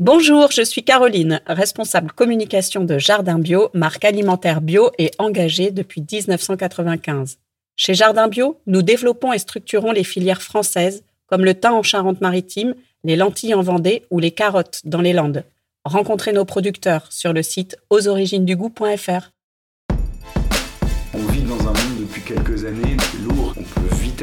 Bonjour, je suis Caroline, responsable communication de Jardin Bio, marque alimentaire bio et engagée depuis 1995. Chez Jardin Bio, nous développons et structurons les filières françaises comme le thym en Charente-Maritime, les lentilles en Vendée ou les carottes dans les Landes. Rencontrez nos producteurs sur le site ausoriginesdugoût.fr. On vit dans un monde depuis quelques années lourd, on peut vite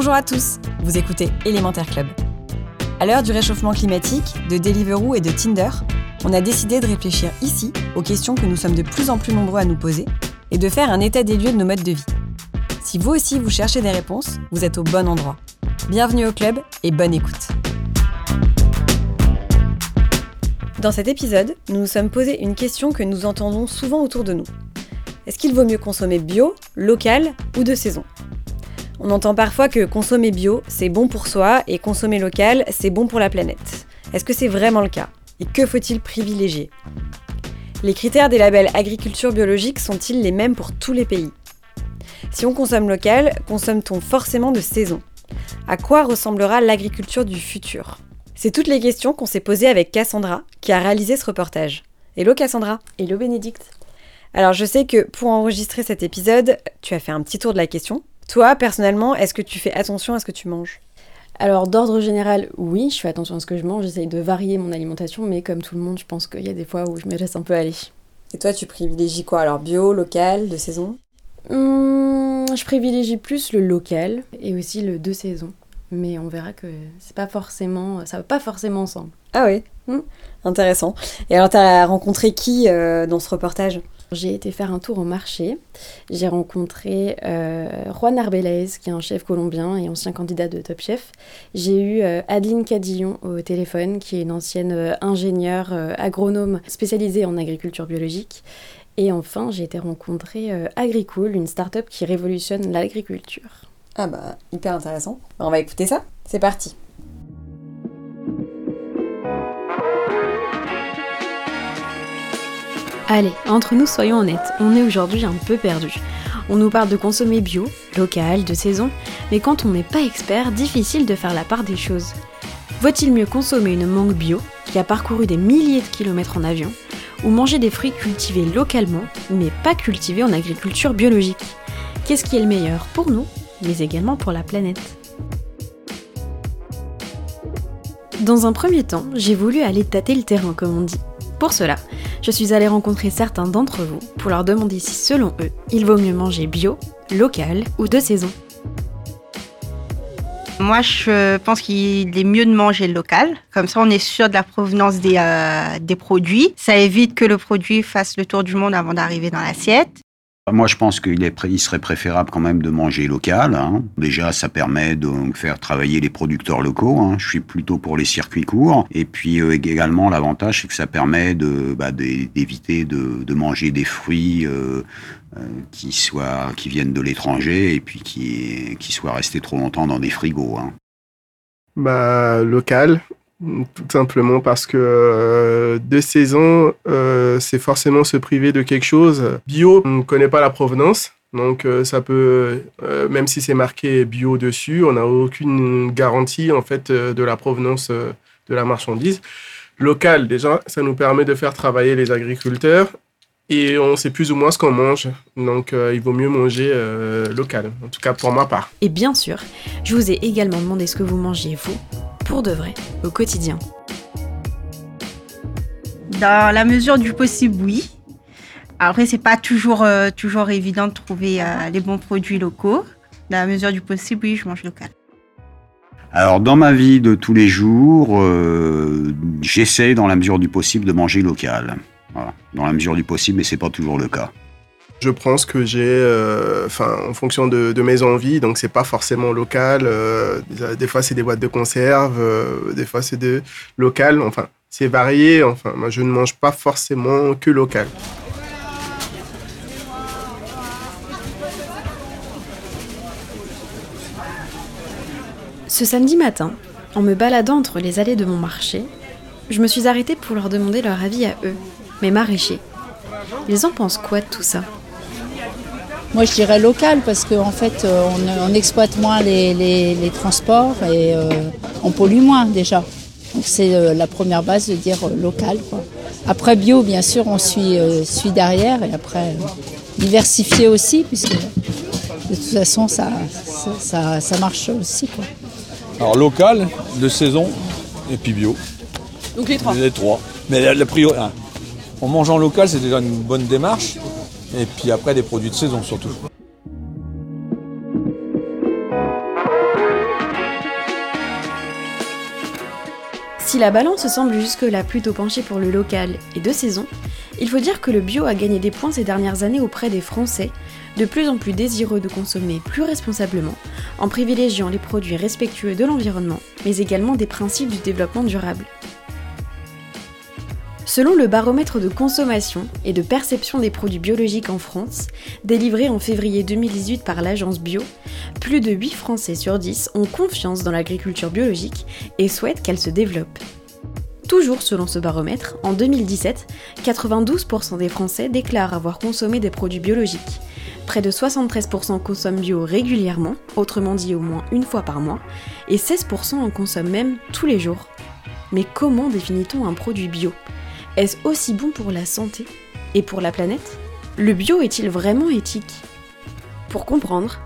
Bonjour à tous, vous écoutez Élémentaire Club. À l'heure du réchauffement climatique, de Deliveroo et de Tinder, on a décidé de réfléchir ici aux questions que nous sommes de plus en plus nombreux à nous poser et de faire un état des lieux de nos modes de vie. Si vous aussi vous cherchez des réponses, vous êtes au bon endroit. Bienvenue au club et bonne écoute. Dans cet épisode, nous nous sommes posé une question que nous entendons souvent autour de nous. Est-ce qu'il vaut mieux consommer bio, local ou de saison? On entend parfois que consommer bio, c'est bon pour soi et consommer local, c'est bon pour la planète. Est-ce que c'est vraiment le cas? Et que faut-il privilégier? Les critères des labels agriculture biologique sont-ils les mêmes pour tous les pays? Si on consomme local, consomme-t-on forcément de saison? À quoi ressemblera l'agriculture du futur? C'est toutes les questions qu'on s'est posées avec Cassandra, qui a réalisé ce reportage. Hello Cassandra. Hello Bénédicte. Alors je sais que pour enregistrer cet épisode, tu as fait un petit tour de la question. Toi, personnellement, est-ce que tu fais attention à ce que tu manges? Alors d'ordre général, oui, je fais attention à ce que je mange, j'essaye de varier mon alimentation, mais comme tout le monde, je pense qu'il y a des fois où je me laisse un peu aller. Et toi, tu privilégies quoi? Alors bio, local, de saison? Hum, Je privilégie plus le local et aussi le de saison. Mais on verra que c'est pas forcément, ça va pas forcément ensemble. Ah oui? Hmm. Intéressant. Et alors, t'as rencontré qui euh, dans ce reportage? J'ai été faire un tour au marché. J'ai rencontré euh, Juan Arbelez, qui est un chef colombien et ancien candidat de Top Chef. J'ai eu euh, Adeline Cadillon au téléphone, qui est une ancienne euh, ingénieure agronome spécialisée en agriculture biologique. Et enfin, j'ai été rencontrer Agricool, une start-up qui révolutionne l'agriculture. Ah bah, hyper intéressant. On va écouter ça. C'est parti. Allez, entre nous, soyons honnêtes, on est aujourd'hui un peu perdu. On nous parle de consommer bio, local, de saison, mais quand on n'est pas expert, difficile de faire la part des choses. Vaut-il mieux consommer une mangue bio, qui a parcouru des milliers de kilomètres en avion, ou manger des fruits cultivés localement, mais pas cultivés en agriculture biologique? Qu'est-ce qui est le meilleur pour nous, mais également pour la planète? Dans un premier temps, j'ai voulu aller tâter le terrain, comme on dit. Pour cela, je suis allée rencontrer certains d'entre vous pour leur demander si, selon eux, il vaut mieux manger bio, local ou de saison. Moi, je pense qu'il est mieux de manger local. Comme ça, on est sûr de la provenance des, euh, des produits. Ça évite que le produit fasse le tour du monde avant d'arriver dans l'assiette. Moi, je pense qu'il serait préférable quand même de manger local. hein. Déjà, ça permet de faire travailler les producteurs locaux. hein. Je suis plutôt pour les circuits courts. Et puis euh, également, l'avantage, c'est que ça permet bah, d'é- d'éviter de, de manger des fruits euh, euh, qui soient qui viennent de l'étranger et puis qui qui soient restés trop longtemps dans des frigos. hein. Bah, local, tout simplement parce que euh, de saison, euh, c'est forcément se priver de quelque chose. Bio, on ne connaît pas la provenance. Donc euh, ça peut, euh, même si c'est marqué bio dessus, on n'a aucune garantie en fait de la provenance de la marchandise. Local, déjà, ça nous permet de faire travailler les agriculteurs et on sait plus ou moins ce qu'on mange. Donc il vaut mieux manger local, en tout cas pour ma part. Et bien sûr, je vous ai également demandé ce que vous mangez, vous, pour de vrai, au quotidien. Dans la mesure du possible, oui. Après, c'est pas toujours, euh, toujours évident de trouver euh, les bons produits locaux. Dans la mesure du possible, oui, je mange local. Alors, dans ma vie de tous les jours, euh, j'essaie, dans la mesure du possible, de manger local. Voilà. Dans la mesure du possible, mais c'est pas toujours le cas. Je prends ce que j'ai, euh, en fonction de, mes envies. Donc, c'est pas forcément local. Euh, des fois, c'est des boîtes de conserve. Euh, des fois, c'est de local. Enfin, c'est varié. Enfin, moi, je ne mange pas forcément que local. Ce samedi matin, en me baladant entre les allées de mon marché, je me suis arrêtée pour leur demander leur avis à eux, mes maraîchers. Ils en pensent quoi de tout ça? Moi, je dirais local parce qu'en en fait, euh, on, exploite moins les, transports et euh, on pollue moins déjà. Donc, c'est euh, la première base de dire local. Après, bio, bien sûr, on suit, suit derrière et après, diversifié aussi, puisque de toute façon, ça, ça, ça, marche aussi. Quoi. Alors, local, de saison et puis bio. Donc, les trois Les trois. Mais la, priorité, hein. en mangeant local, c'est déjà une bonne démarche. Et puis après, des produits de saison surtout. Si la balance semble jusque-là plutôt penchée pour le local et de saison, il faut dire que le bio a gagné des points ces dernières années auprès des Français, de plus en plus désireux de consommer plus responsablement, en privilégiant les produits respectueux de l'environnement, mais également des principes du développement durable. Selon le baromètre de consommation et de perception des produits biologiques en France, délivré en février 2018 par l'agence Bio, plus de 8 Français sur 10 ont confiance dans l'agriculture biologique et souhaitent qu'elle se développe. Toujours selon ce baromètre, en 2017, 92% des Français déclarent avoir consommé des produits biologiques. Près de 73% consomment bio régulièrement, autrement dit au moins une fois par mois, et 16% en consomment même tous les jours. Mais comment définit-on un produit bio? Est-ce aussi bon pour la santé et pour la planète? Le bio est-il vraiment éthique? Pour comprendre,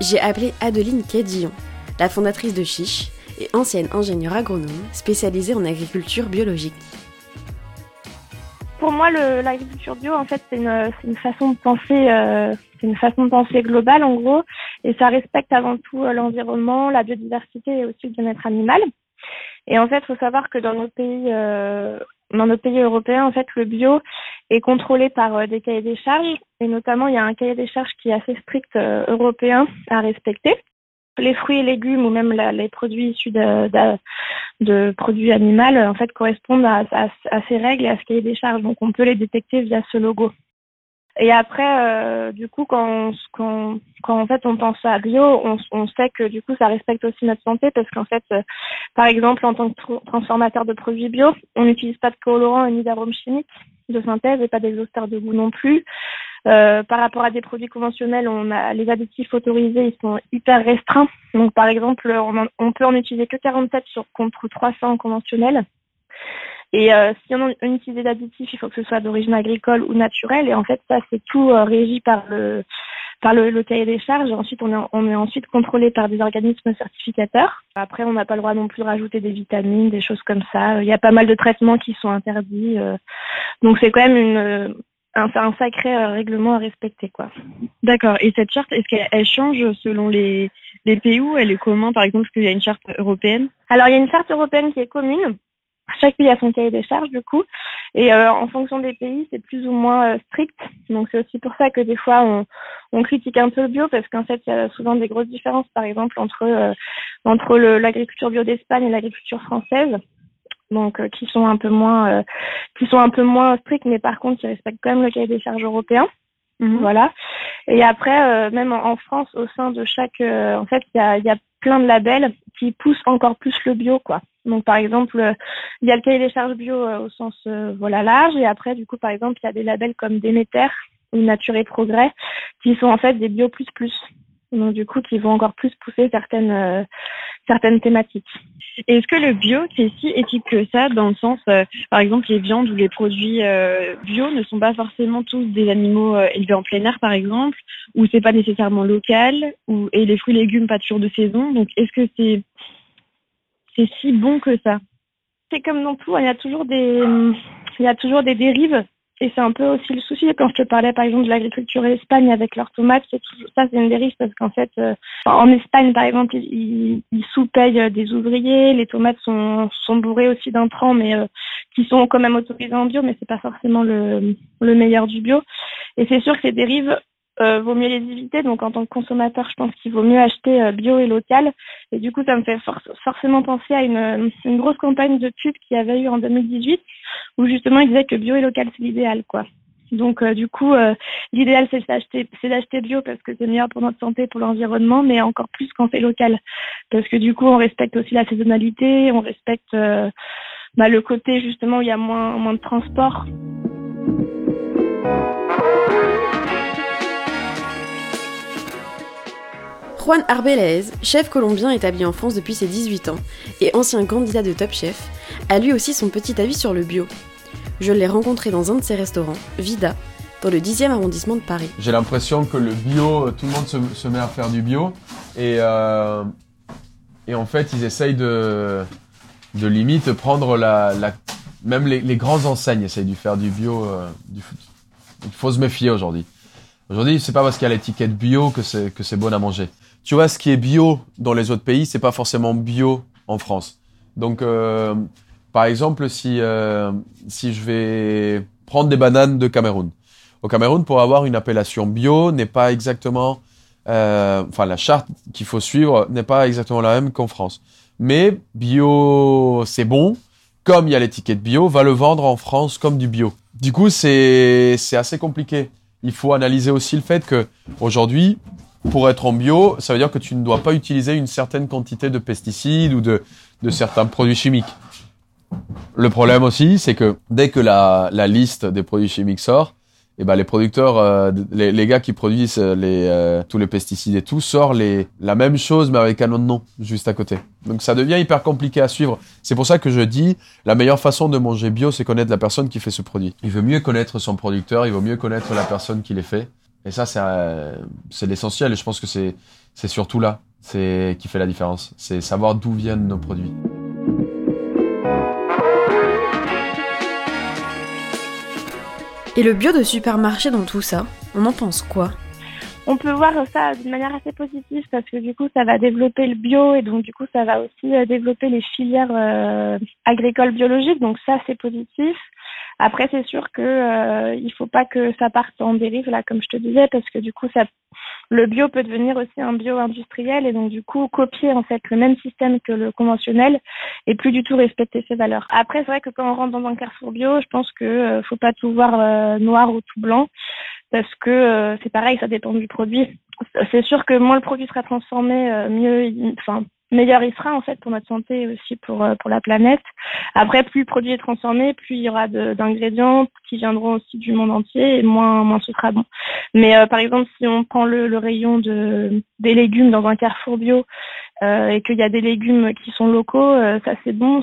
j'ai appelé Adeline Quedillon, la fondatrice de Chiche et ancienne ingénieure agronome spécialisée en agriculture biologique. Pour moi, l'agriculture bio, en fait, c'est une, façon de penser, euh, une façon de penser globale, en gros, et ça respecte avant tout euh, l'environnement, la biodiversité et aussi le bien-être animal. Et en fait, il faut savoir que dans nos pays euh, dans nos pays européens, en fait, le bio est contrôlé par euh, des cahiers des charges et notamment il y a un cahier des charges qui est assez strict euh, européen à respecter. Les fruits et légumes ou même les produits issus de, produits animaux en fait correspondent à, à, ces règles et à ce cahier des charges. Donc on peut les détecter via ce logo. Et après, euh, du coup, quand, quand, quand en fait on pense à bio, on, on, sait que du coup ça respecte aussi notre santé parce qu'en fait, euh, par exemple, en tant que transformateur de produits bio, on n'utilise pas de colorants ni d'arômes chimiques de synthèse et pas d'exhausteurs de goût non plus. Euh, par rapport à des produits conventionnels, on a les additifs autorisés, ils sont hyper restreints. Donc, par exemple, on, on peut en utiliser que 47 sur contre 300 conventionnels. Et euh, si on, on utilise des additifs, il faut que ce soit d'origine agricole ou naturelle. Et en fait, ça, c'est tout euh, régi par le par le, le, cahier des charges. Ensuite, on est, on est ensuite contrôlé par des organismes certificateurs. Après, on n'a pas le droit non plus de rajouter des vitamines, des choses comme ça. Il y a pas mal de traitements qui sont interdits. Euh. donc, c'est quand même une, un, un sacré règlement à respecter, quoi. D'accord. Et cette charte, est-ce qu'elle change selon les, les pays où elle est commune Par exemple, est-ce qu'il y a une charte européenne? Alors, il y a une charte européenne qui est commune. Chaque pays a son cahier des charges du coup, et euh, en fonction des pays, c'est plus ou moins euh, strict. Donc c'est aussi pour ça que des fois on, on critique un peu le bio parce qu'en fait il y a souvent des grosses différences, par exemple entre euh, entre l'agriculture bio d'Espagne et l'agriculture française, donc qui sont un peu moins qui sont un peu moins strictes, mais par contre qui respectent quand même le cahier des charges européen. Mhm. Voilà. Et après, même en, France, au sein de chaque, en fait, il y a, y a plein de labels qui poussent encore plus le bio, quoi. Donc par exemple, il y a le cahier des charges bio euh, au sens euh, voilà large et après du coup par exemple il y a des labels comme Déméter ou Nature et Progrès qui sont en fait des bio plus plus. Donc du coup qui vont encore plus pousser certaines euh, certaines thématiques. Est-ce que le bio c'est si éthique que ça dans le sens par exemple les viandes ou les produits bio ne sont pas forcément tous des animaux élevés en plein air par exemple ou c'est pas nécessairement local ou et les fruits et légumes pas toujours de saison. Donc est-ce que c'est c'est si bon que ça. C'est comme dans tout, hein, il y a toujours des, il y a toujours des dérives. Et c'est un peu aussi le souci quand je te parlais par exemple de l'agriculture Espagne avec leurs tomates, ça c'est une dérive parce qu'en fait euh, en Espagne par exemple ils, sous-payent des ouvriers, les tomates sont, sont bourrées aussi d'intrants mais euh, qui sont quand même autorisés en bio, mais c'est pas forcément le, le meilleur du bio. Et c'est sûr que ces dérives euh, vaut mieux les éviter. Donc en tant que consommateur, je pense qu'il vaut mieux acheter euh, bio et local. Et du coup, ça me fait forcément penser à une, grosse campagne de pub qu'il y avait eu en 2018, où justement il disait que bio et local c'est l'idéal, quoi. Donc euh, du coup, l'idéal c'est d'acheter, bio parce que c'est meilleur pour notre santé, pour l'environnement, mais encore plus quand c'est local, parce que du coup on respecte aussi la saisonnalité, on respecte bah, le côté justement où il y a moins moins de transport. Juan Arbelez, chef colombien établi en France depuis ses 18 ans et ancien candidat de Top Chef, a lui aussi son petit avis sur le bio. Je l'ai rencontré dans un de ses restaurants, Vida, dans le 10e arrondissement de Paris. J'ai l'impression que le bio, tout le monde se, met à faire du bio. Et, euh, en fait, ils essayent de, limite prendre la. même les, grandes enseignes essayent de faire du bio. Euh, il faut se méfier aujourd'hui. Aujourd'hui, c'est pas parce qu'il y a l'étiquette bio que c'est que c'est bon à manger. Tu vois, ce qui est bio dans les autres pays, c'est pas forcément bio en France. Donc, euh, par exemple, si, euh, si je vais prendre des bananes de Cameroun. Au Cameroun, pour avoir une appellation bio, n'est pas exactement, euh, enfin la charte qu'il faut suivre n'est pas exactement la même qu'en France. Mais bio, c'est bon. Comme il y a l'étiquette bio, va le vendre en France comme du bio. Du coup, c'est assez compliqué. Il faut analyser aussi le fait que aujourd'hui, pour être en bio, ça veut dire que tu ne dois pas utiliser une certaine quantité de pesticides ou de de certains produits chimiques. Le problème aussi, c'est que dès que la, la, liste des produits chimiques sort, eh ben les producteurs, euh, les, les, gars qui produisent les, euh, tous les pesticides et tout, sortent les, la même chose mais avec un autre nom juste à côté. Donc ça devient hyper compliqué à suivre. C'est pour ça que je dis, la meilleure façon de manger bio, c'est connaître la personne qui fait ce produit. Il vaut mieux connaître son producteur, il vaut mieux connaître la personne qui les fait. Et ça, c'est euh, c'est l'essentiel. Et je pense que c'est c'est surtout là, c'est qui fait la différence. C'est savoir d'où viennent nos produits. Et le bio de supermarché dans tout ça, on en pense quoi? On peut voir ça d'une manière assez positive parce que du coup ça va développer le bio et donc du coup ça va aussi euh, développer les filières euh, agricoles biologiques donc ça c'est positif. Après c'est sûr que euh, il faut pas que ça parte en dérive là comme je te disais parce que du coup le bio peut devenir aussi un bio industriel et donc du coup copier en fait le même système que le conventionnel et plus du tout respecter ses valeurs. Après c'est vrai que quand on rentre dans un carrefour bio, je pense que euh, faut pas tout voir euh, noir ou tout blanc parce que euh, c'est pareil, ça dépend du produit. C'est sûr que moins le produit sera transformé, mieux, meilleur il sera en fait pour notre santé et aussi pour euh, pour la planète. Après, plus le produit est transformé, plus il y aura d'ingrédients qui viendront aussi du monde entier et moins moins ce sera bon. Mais euh, par exemple, si on prend le, le rayon de des légumes dans un carrefour bio euh, et qu'il y a des légumes qui sont locaux, euh, ça c'est bon.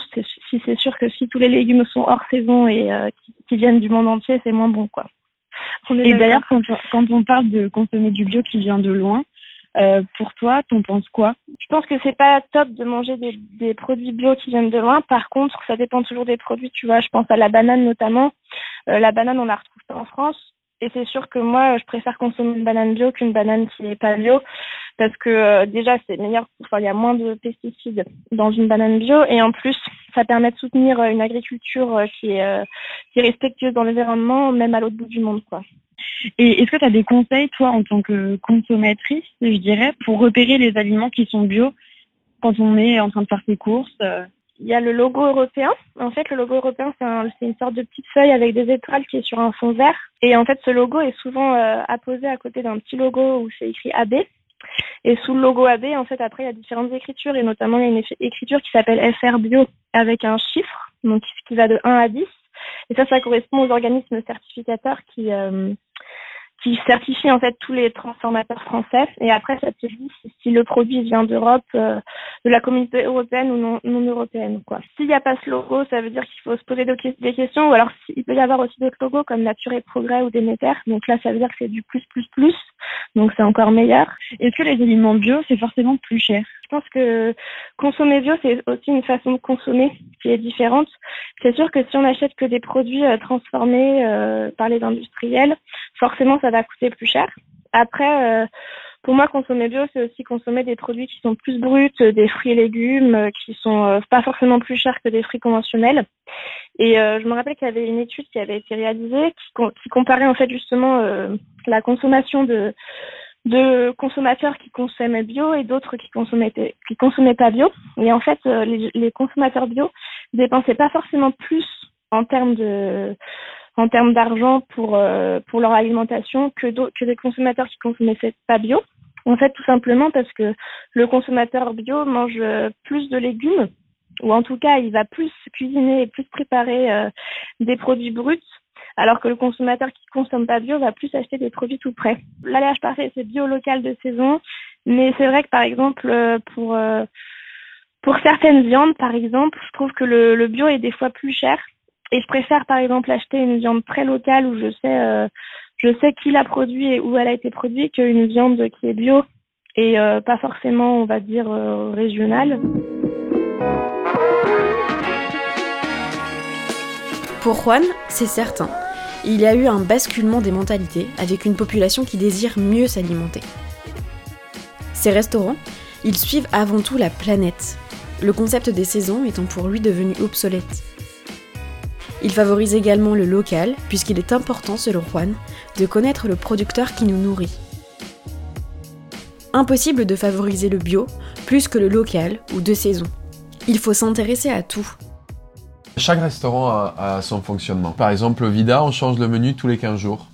Si c'est sûr que si tous les légumes sont hors saison et qui, qui, viennent du monde entier, c'est moins bon quoi. Et d'ailleurs, quand, quand on parle de consommer du bio qui vient de loin, euh, pour toi, t'en penses quoi? Je pense que c'est pas top de manger des, produits bio qui viennent de loin. Par contre, ça dépend toujours des produits. Tu vois, je pense à la banane notamment. Euh, la banane, on la retrouve pas en France. Et c'est sûr que moi, je préfère consommer une banane bio qu'une banane qui n'est pas bio, parce que euh, déjà, c'est meilleur. Enfin, il y a moins de pesticides dans une banane bio, et en plus, ça permet de soutenir une agriculture qui est, qui est respectueuse dans l'environnement, même à l'autre bout du monde, quoi. Et est-ce que tu as des conseils, toi, en tant que consommatrice, je dirais, pour repérer les aliments qui sont bio quand on est en train de faire ses courses euh? Il y a le logo européen. En fait, le logo européen, c'est une sorte de petite feuille avec des étoiles qui est sur un fond vert. Et en fait, ce logo est souvent euh, apposé à côté d'un petit logo où c'est écrit AB. Et sous le logo AB, en fait, après, il y a différentes écritures et notamment, il y a une écriture qui s'appelle FR Bio avec un chiffre, donc qui va de 1 à 10. Et ça, ça correspond aux organismes certificateurs qui, euh, qui certifie en fait tous les transformateurs français et après ça te dit si le produit vient d'Europe, euh, de la communauté européenne ou non, européenne quoi. S'il n'y a pas ce logo, ça veut dire qu'il faut se poser des questions ou alors il peut y avoir aussi d'autres logos comme Nature et Progrès ou Déméter. Donc là ça veut dire que c'est du plus plus plus. Donc c'est encore meilleur. Est-ce que les aliments bio c'est forcément plus cher Je pense que consommer bio c'est aussi une façon de consommer qui est différente. C'est sûr que si on achète que des produits euh, transformés euh, par les industriels, forcément ça va coûter plus cher. Après, euh, Pour moi, consommer bio, c'est aussi consommer des produits qui sont plus bruts, des fruits et légumes qui sont pas forcément plus chers que des fruits conventionnels. Et je me rappelle qu'il y avait une étude qui avait été réalisée qui, qui comparait en fait justement la consommation de de consommateurs qui consommaient bio et d'autres qui consommaient qui consommaient pas bio. Et en fait, euh, les, consommateurs bio dépensaient pas forcément plus en termes d'argent pour euh, pour leur alimentation que que des consommateurs qui consommaient pas bio. En fait, tout simplement parce que le consommateur bio mange euh, plus de légumes ou en tout cas, il va plus cuisiner et plus préparer des produits bruts alors que le consommateur qui consomme pas bio va plus acheter des produits tout prêts. L'alliage parfait, c'est bio local de saison, mais c'est vrai que par exemple euh, pour euh, pour certaines viandes, par exemple, je trouve que le, bio est des fois plus cher et je préfère par exemple acheter une viande très locale où je sais euh, je sais qui l'a produit et où elle a été produite qu'une viande qui est bio et pas forcément on va dire régionale. Pour Juan, c'est certain. Il y a eu un basculement des mentalités avec une population qui désire mieux s'alimenter. Ces restaurants, ils suivent avant tout la planète, le concept des saisons étant pour lui devenu obsolète. Il favorise également le local, puisqu'il est important, selon Juan, de connaître le producteur qui nous nourrit. Impossible de favoriser le bio plus que le local ou de saison. Il faut s'intéresser à tout. Chaque restaurant a, son fonctionnement. Par exemple, Vida, on change le menu tous les 15 jours.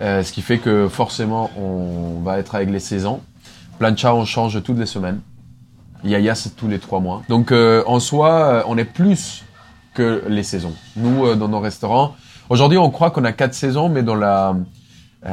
Euh, ce qui fait que forcément, on va être avec les saisons. Plancha, on change toutes les semaines. Yaya, c'est tous les 3 mois. Donc, euh, en soi, euh, on est plus que les saisons. Nous, dans nos restaurants, aujourd'hui, on croit qu'on a 4 saisons, mais dans la,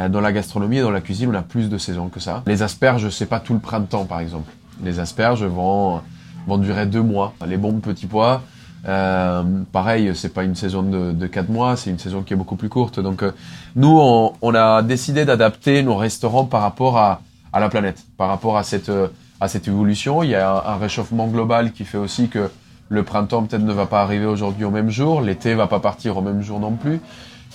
dans la gastronomie et dans la cuisine, on a plus de saisons que ça. Les asperges, c'est pas tout le printemps, par exemple. Les asperges vont, vont durer 2 mois. Les bombes petits pois, euh, pareil, c'est pas une saison de, de 4 mois, c'est une saison qui est beaucoup plus courte. Donc euh, nous, on, a décidé d'adapter nos restaurants par rapport à, la planète, par rapport à cette, euh, à cette évolution. Il y a un, réchauffement global qui fait aussi que le printemps peut-être ne va pas arriver aujourd'hui au même jour, l'été va pas partir au même jour non plus.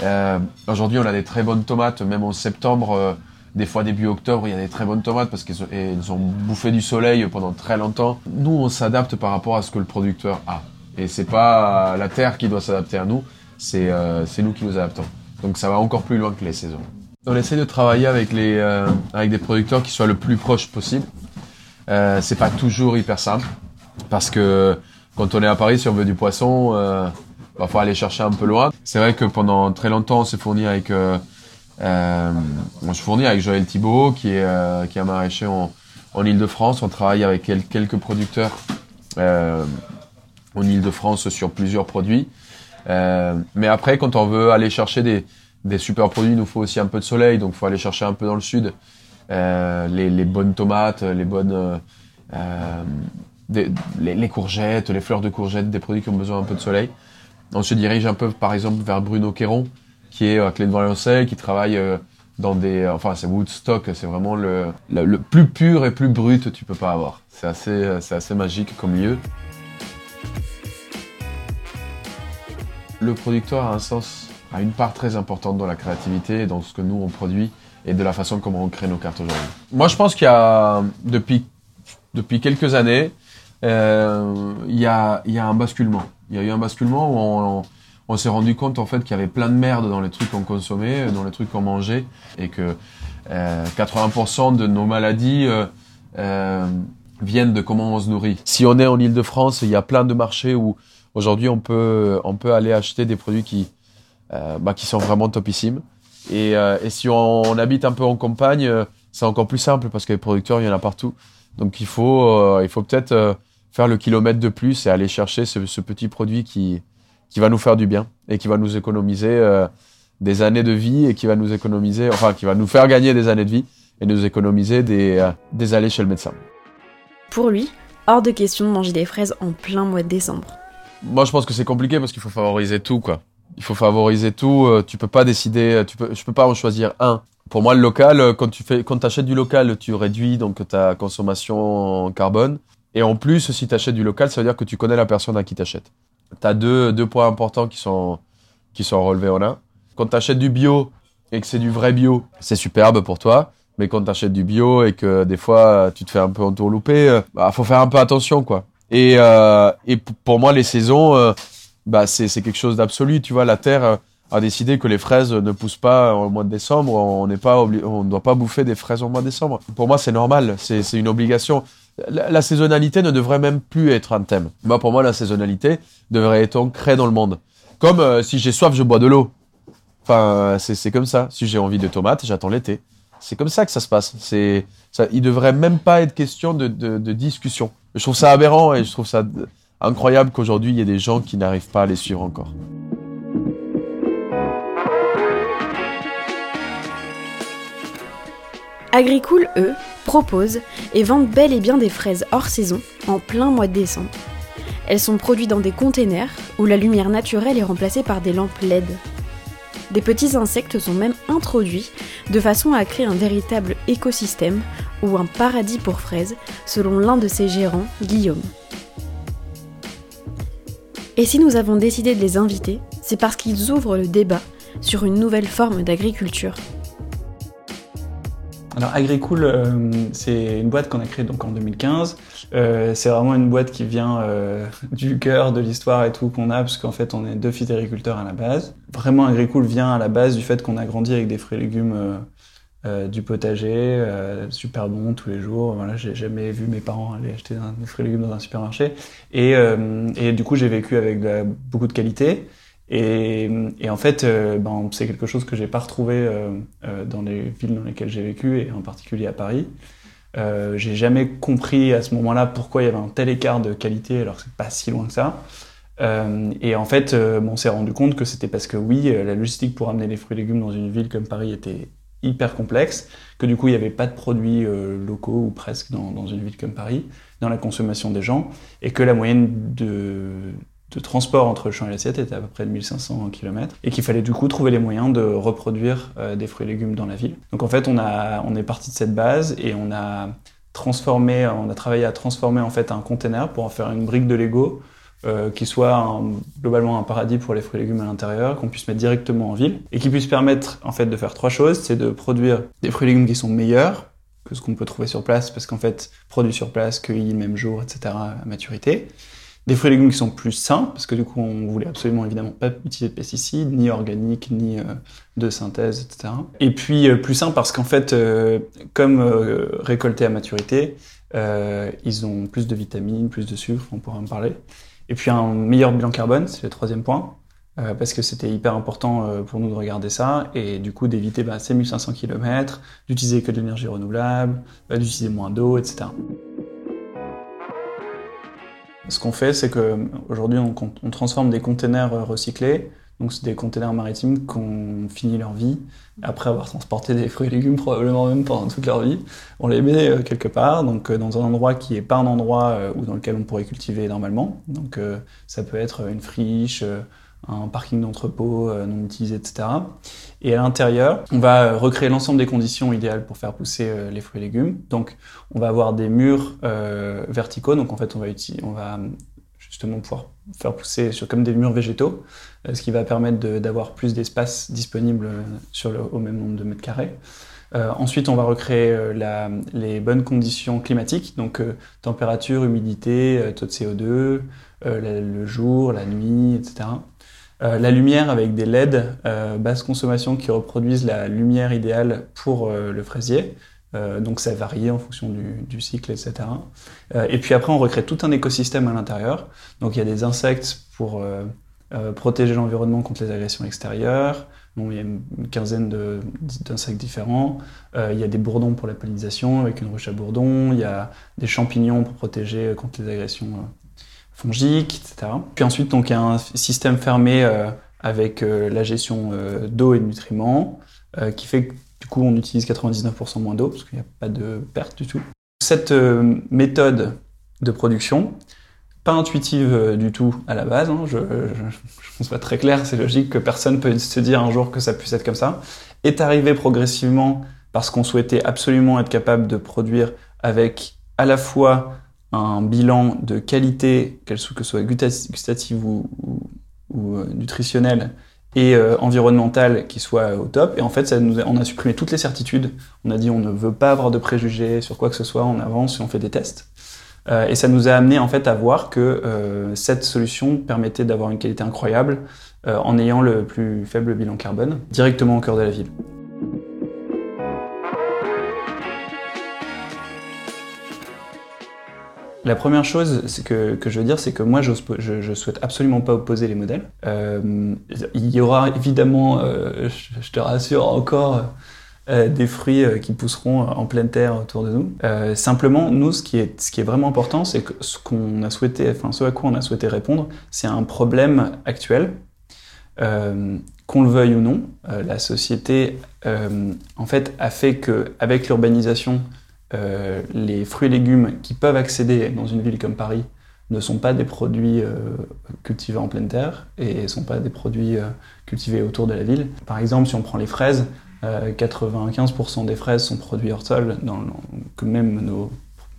Euh, aujourd'hui, on a des très bonnes tomates, même en septembre. des fois début octobre, il y a des très bonnes tomates parce qu'elles ont, elles ont bouffé du soleil pendant très longtemps. Nous, on s'adapte par rapport à ce que le producteur a. Et c'est pas la terre qui doit s'adapter à nous, c'est euh, nous qui nous adaptons. Donc ça va encore plus loin que les saisons. On essaie de travailler avec les euh, avec des producteurs qui soient le plus proches possible. Euh, c'est pas toujours hyper simple parce que quand on est à Paris, si on veut du poisson, euh, bah, faut aller chercher un peu loin. C'est vrai que pendant très longtemps, on s'est fourni avec euh, euh, on fournit avec Joël Thibault qui est euh, qui est un maraîcher en en Île-de-France. On travaille avec quel- quelques producteurs euh, en Île-de-France sur plusieurs produits. Euh, mais après, quand on veut aller chercher des, des super produits, il nous faut aussi un peu de soleil, donc il faut aller chercher un peu dans le sud. Euh, les, bonnes tomates, les bonnes, euh, les, courgettes, les fleurs de courgettes, des produits qui ont besoin un peu de soleil. On se dirige un peu, par exemple, vers Bruno Quéron, qui est à Clé de Valençay, qui travaille dans des, enfin c'est Woodstock, c'est vraiment le, le, plus pur et plus brut que tu peux pas avoir. C'est assez, c'est assez magique comme lieu. Le producteur a un sens, a une part très importante dans la créativité, dans ce que nous on produit et de la façon comment on crée nos cartes aujourd'hui. Moi je pense qu'il y a, depuis, depuis quelques années, euh, il y, a, il y a un basculement. Il y a eu un basculement où on, s'est rendu compte en fait qu'il y avait plein de merde dans les trucs qu'on consommait, dans les trucs qu'on mangeait, et que euh, 80% de nos maladies euh, euh, viennent de comment on se nourrit. Si on est en Ile-de-France, il y a plein de marchés où aujourd'hui on peut, on peut aller acheter des produits qui, euh, bah, qui sont vraiment topissimes. Et, euh, et si on, habite un peu en campagne, euh, c'est encore plus simple parce que les producteurs, il y en a partout. Donc il faut, il faut peut-être faire le kilomètre de plus et aller chercher ce, ce petit produit qui, qui va nous faire du bien et qui va nous économiser des années de vie et qui va nous économiser, enfin qui va nous faire gagner des années de vie et nous économiser des, des allées chez le médecin. Pour lui, hors de question de manger des fraises en plein mois de décembre. Moi, je pense que c'est compliqué parce qu'il faut favoriser tout, quoi. Il faut favoriser tout. euh, tu peux pas décider. euh, Tu peux, je peux pas en choisir un. Pour moi, le local, euh, quand tu fais, quand achètes du local, tu réduis donc ta consommation en carbone. Et en plus, si tu achètes du local, ça veut dire que tu connais la personne à qui t'achètes. Tu as deux, deux points importants qui sont, qui sont relevés en un. Quand tu achètes du bio et que c'est du vrai bio, c'est superbe pour toi. Mais quand t'achètes du bio et que des fois tu te fais un peu entourlouper, bah faut faire un peu attention quoi. Et, euh, pour moi les saisons, euh, bah c'est quelque chose d'absolu. Tu vois, la terre euh, a décidé que les fraises ne poussent pas au mois de décembre. On n'est pas on ne doit pas bouffer des fraises au mois de décembre. Pour moi c'est normal, c'est une obligation. La, saisonnalité ne devrait même plus être un thème. Moi pour moi la saisonnalité devrait être ancrée dans le monde. Comme si j'ai soif, je bois de l'eau. Enfin, c'est comme ça. Si j'ai envie de tomates, j'attends l'été. C'est comme ça que ça se passe. C'est, il devrait même pas être question de discussion. Je trouve ça aberrant et je trouve ça incroyable qu'aujourd'hui il y ait des gens qui n'arrivent pas à les suivre encore. Agricool, eux, proposent et vendent bel et bien des fraises hors saison en plein mois de décembre. Elles sont produites dans des containers où la lumière naturelle est remplacée par des lampes LED. Des petits insectes sont même introduits de façon à créer un véritable écosystème ou un paradis pour fraises, selon l'un de ses gérants, Guillaume. Et si nous avons décidé de les inviter, c'est parce qu'ils ouvrent le débat sur une nouvelle forme d'agriculture. Alors Agricool, euh, c'est une boîte qu'on a créée donc en 2015. Euh, c'est vraiment une boîte qui vient euh, du cœur de l'histoire et tout qu'on a, parce qu'en fait on est deux phytagriculteurs à la base. Vraiment Agricool vient à la base du fait qu'on a grandi avec des fruits et légumes euh, du potager, euh, super bon tous les jours. Voilà, j'ai jamais vu mes parents aller acheter des fruits et légumes dans un supermarché. Et, euh, et du coup j'ai vécu avec beaucoup de qualité. Et, et en fait, ben, c'est quelque chose que j'ai pas retrouvé dans les villes dans lesquelles j'ai vécu, et en particulier à Paris. J'ai jamais compris à ce moment-là pourquoi il y avait un tel écart de qualité alors que c'est pas si loin que ça. Et en fait, on s'est rendu compte que c'était parce que oui, la logistique pour amener les fruits et légumes dans une ville comme Paris était hyper complexe, que du coup il n'y avait pas de produits euh, locaux ou presque dans, une ville comme Paris, dans la consommation des gens, et que la moyenne de, de transport entre le champ et l'assiette était à peu près de 1500 km, et qu'il fallait du coup trouver les moyens de reproduire euh, des fruits et légumes dans la ville. Donc en fait, on, a, on est parti de cette base et on a transformé, on a travaillé à transformer en fait un container pour en faire une brique de Lego euh, qui soit globalement un paradis pour les fruits et légumes à l'intérieur, qu'on puisse mettre directement en ville et qui puisse permettre en fait de faire trois choses, c'est de produire des fruits et légumes qui sont meilleurs que ce qu'on peut trouver sur place parce qu'en fait produits sur place, cueillis le même jour, etc. à maturité. Des fruits et légumes qui sont plus sains parce que du coup on voulait absolument évidemment pas utiliser de pesticides, ni organiques, ni euh, de synthèse, etc. Et puis euh, plus sains parce qu'en fait comme récoltés à maturité, ils ont plus de vitamines, plus de sucre, on pourra en parler. Et puis un meilleur bilan carbone, c'est le troisième point, euh, parce que c'était hyper important euh, pour nous de regarder ça, et du coup d'éviter bah, ces 1500 km, d'utiliser que de l'énergie renouvelable, euh, d'utiliser moins d'eau, etc. Ce qu'on fait, c'est qu'aujourd'hui, on, on transforme des containers recyclés, donc c'est des containers maritimes qui ont fini leur vie, après avoir transporté des fruits et légumes probablement même pendant toute leur vie. On les met euh, quelque part, donc euh, dans un endroit qui n'est pas un endroit euh, où dans lequel on pourrait cultiver normalement. Donc ça peut être une friche, un parking d'entrepôt non utilisé, etc. Et à l'intérieur, on va recréer l'ensemble des conditions idéales pour faire pousser les fruits et légumes. Donc on va avoir des murs verticaux, donc en fait on va, on justement pouvoir faire pousser sur, comme des murs végétaux, euh, ce qui va permettre d'avoir plus d'espace disponible euh, sur au même nombre de mètres carrés. Euh, ensuite, on va recréer les bonnes conditions climatiques, donc température, humidité, taux de CO2, euh, la- le jour, la nuit, etc. La lumière avec des LED basse consommation qui reproduisent la lumière idéale pour le fraisier. Euh, donc ça varie en fonction du, cycle, etc. Euh, et puis après, on recrée tout un écosystème à l'intérieur. Donc il y a des insectes pour euh, protéger l'environnement contre les agressions extérieures. Bon, il y a une quinzaine d'insectes différents. Il y a des bourdons pour la pollinisation avec une ruche à bourdons. Il y a des champignons pour protéger contre les agressions fongiques, etc. Puis ensuite, donc, il y a un système fermé avec la gestion d'eau et de nutriments qui fait que du coup, on utilise 99% moins d'eau parce qu'il n'y a pas de perte du tout. Cette euh, méthode de production, pas intuitive euh, du tout à la base, hein, je, je, pense pas très clair, c'est logique que personne peut se dire un jour que ça puisse être comme ça, est arrivé progressivement parce qu'on souhaitait absolument être capable de produire avec à la fois un bilan de qualité, que soit gusta- gustative ou, euh, nutritionnelle, et euh, environnemental qui soit au top. Et en fait, ça nous on a supprimé toutes les certitudes. On a dit on ne veut pas avoir de préjugés sur quoi que ce soit, on avance et on fait des tests. Euh, et ça nous a amené en fait à voir que euh, cette solution permettait d'avoir une qualité incroyable en ayant le plus faible bilan carbone directement au cœur de la ville. La première chose que, que je veux dire, c'est que moi, je, je souhaite absolument pas opposer les modèles. Euh, il y aura évidemment, euh, je, te rassure encore, euh, des fruits qui pousseront en pleine terre autour de nous. Simplement, nous, ce qui est, ce qui est vraiment important, c'est que ce qu'on a souhaité, enfin, ce à quoi on a souhaité répondre, c'est un problème actuel. Qu'on le veuille ou non, la société, en fait, a fait que, avec l'urbanisation, euh, les fruits et légumes qui peuvent accéder dans une ville comme Paris ne sont pas des produits euh, cultivés en pleine terre et ne sont pas des produits euh, cultivés autour de la ville. Par exemple, si on prend les fraises, euh, 95% des fraises sont produits hors sol, que même nos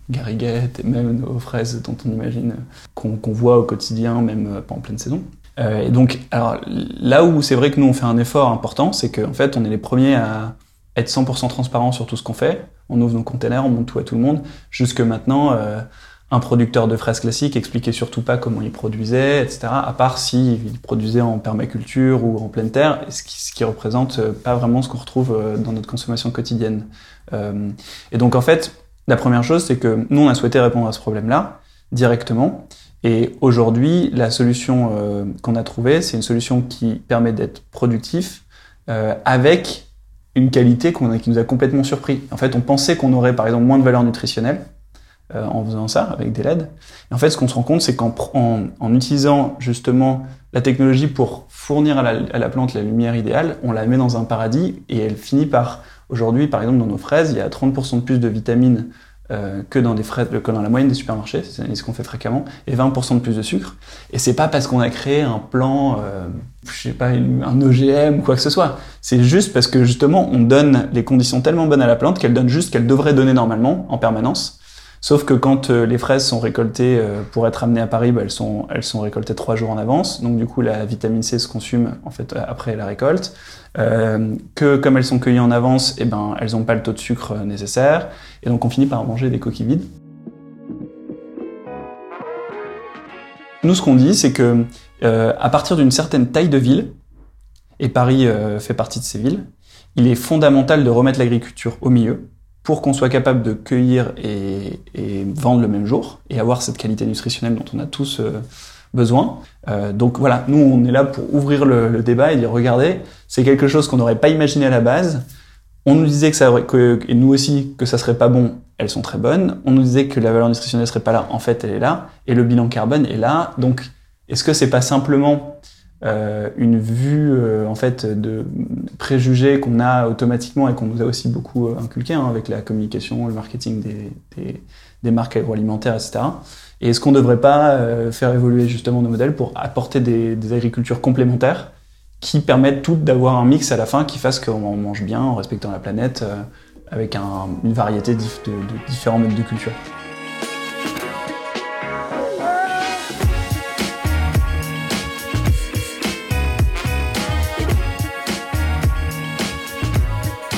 gariguettes et même nos fraises dont on imagine qu'on voit au quotidien, même pas en pleine saison. Et donc, là où c'est vrai que nous on fait un effort important, c'est qu'en fait on est les premiers à être 100% transparent sur tout ce qu'on fait. On ouvre nos containers, on montre tout à tout le monde. Jusque maintenant, euh, un producteur de fraises classiques expliquait surtout pas comment il produisait, etc. À part s'il produisait en permaculture ou en pleine terre, ce qui, ce qui représente euh, pas vraiment ce qu'on retrouve euh, dans notre consommation quotidienne. Euh, et donc en fait, la première chose, c'est que nous on a souhaité répondre à ce problème-là directement. Et aujourd'hui, la solution euh, qu'on a trouvée, c'est une solution qui permet d'être productif euh, avec une qualité a- qui nous a complètement surpris. En fait, on pensait qu'on aurait par exemple moins de valeur nutritionnelle euh, en faisant ça avec des LED. Et en fait, ce qu'on se rend compte, c'est qu'en en utilisant justement la technologie pour fournir à la, à la plante la lumière idéale, on la met dans un paradis et elle finit par, aujourd'hui, par exemple, dans nos fraises, il y a 30% de plus de vitamines euh, que dans des fraises, que dans la moyenne des supermarchés, c'est analyse qu'on fait fréquemment, et 20% de plus de sucre. Et c'est pas parce qu'on a créé un plan, euh, je sais pas, un OGM ou quoi que ce soit. C'est juste parce que justement, on donne les conditions tellement bonnes à la plante qu'elle donne juste ce qu'elle devrait donner normalement, en permanence. Sauf que quand euh, les fraises sont récoltées euh, pour être amenées à Paris, bah, elles, sont, récoltées trois jours en avance. Donc du coup, la vitamine C se consume en fait euh, après la récolte. Que comme elles sont cueillies en avance, eh ben, elles n'ont pas le taux de sucre nécessaire. Et donc on finit par manger des coquilles vides. Nous, ce qu'on dit, c'est que à partir d'une certaine taille de ville, et Paris fait partie de ces villes, il est fondamental de remettre l'agriculture au milieu pour qu'on soit capable de cueillir et, vendre le même jour et avoir cette qualité nutritionnelle dont on a tous euh, besoin. Euh, donc voilà, nous on est là pour ouvrir le, débat et dire regardez, c'est quelque chose qu'on n'aurait pas imaginé à la base. On nous disait que ça que, et nous aussi que ça serait pas bon, elles sont très bonnes. On nous disait que la valeur nutritionnelle serait pas là, en fait elle est là, et le bilan carbone est là. Donc est-ce que c'est pas simplement euh, une vue euh, en fait de préjugés qu'on a automatiquement et qu'on nous a aussi beaucoup euh, inculqué hein, avec la communication, le marketing des, marques agroalimentaires, etc. Et est-ce qu'on ne devrait pas faire évoluer justement nos modèles pour apporter des, agricultures complémentaires qui permettent toutes d'avoir un mix à la fin qui fasse qu'on mange bien en respectant la planète avec un- une variété de différents modes de culture?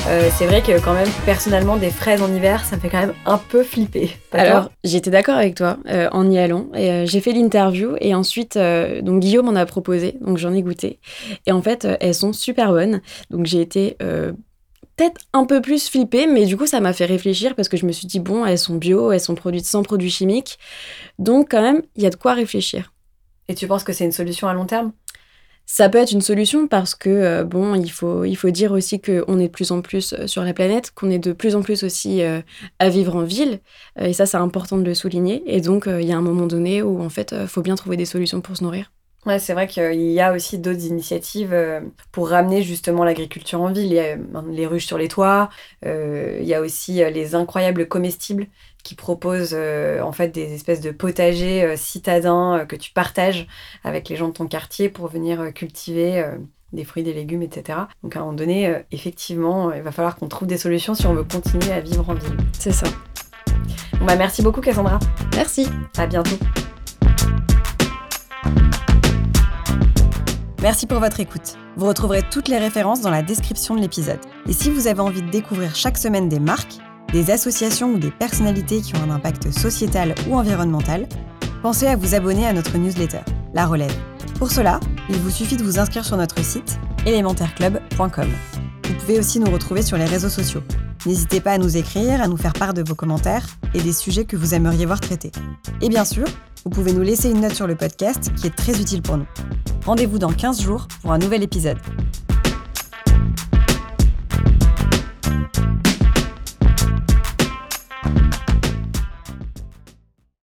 Euh, c'est vrai que quand même, personnellement, des fraises en hiver, ça me fait quand même un peu flipper. Alors, j'étais d'accord avec toi euh, en y allant. Et euh, j'ai fait l'interview et ensuite, donc Guillaume m'en a proposé, donc j'en ai goûté. Et en fait, elles sont super bonnes. Donc j'ai été peut-être un peu plus flippée, mais du coup, ça m'a fait réfléchir parce que je me suis dit, bon, elles sont bio, elles sont produites sans produits chimiques. Donc quand même, il y a de quoi réfléchir. Et tu penses que c'est une solution à long terme? Ça peut être une solution parce que, euh, bon, il faut, il faut dire aussi qu'on est de plus en plus euh, sur la planète, qu'on est de plus en plus aussi euh, à vivre en ville. Et ça, c'est important de le souligner. Et donc, il y a un moment donné où, en fait, il faut bien trouver des solutions pour se nourrir. Ouais, c'est vrai qu'il y a aussi d'autres initiatives pour ramener justement l'agriculture en ville. Il y a les ruches sur les toits, il y a aussi les incroyables comestibles qui proposent euh, en fait des espèces de potagers euh, citadins euh, que tu partages avec les gens de ton quartier pour venir euh, cultiver euh, des fruits, des légumes, etc. Donc à un moment donné, euh, effectivement, il va falloir qu'on trouve des solutions si on veut continuer à vivre en ville. C'est ça. Bon, bah, merci beaucoup Cassandra. Merci. À bientôt. Merci pour votre écoute. Vous retrouverez toutes les références dans la description de l'épisode. Et si vous avez envie de découvrir chaque semaine des marques, des associations ou des personnalités qui ont un impact sociétal ou environnemental, pensez à vous abonner à notre newsletter, La Relève. Pour cela, il vous suffit de vous inscrire sur notre site élémentaireclub.com. Vous pouvez aussi nous retrouver sur les réseaux sociaux. N'hésitez pas à nous écrire, à nous faire part de vos commentaires et des sujets que vous aimeriez voir traités. Et bien sûr, vous pouvez nous laisser une note sur le podcast qui est très utile pour nous. Rendez-vous dans 15 jours pour un nouvel épisode.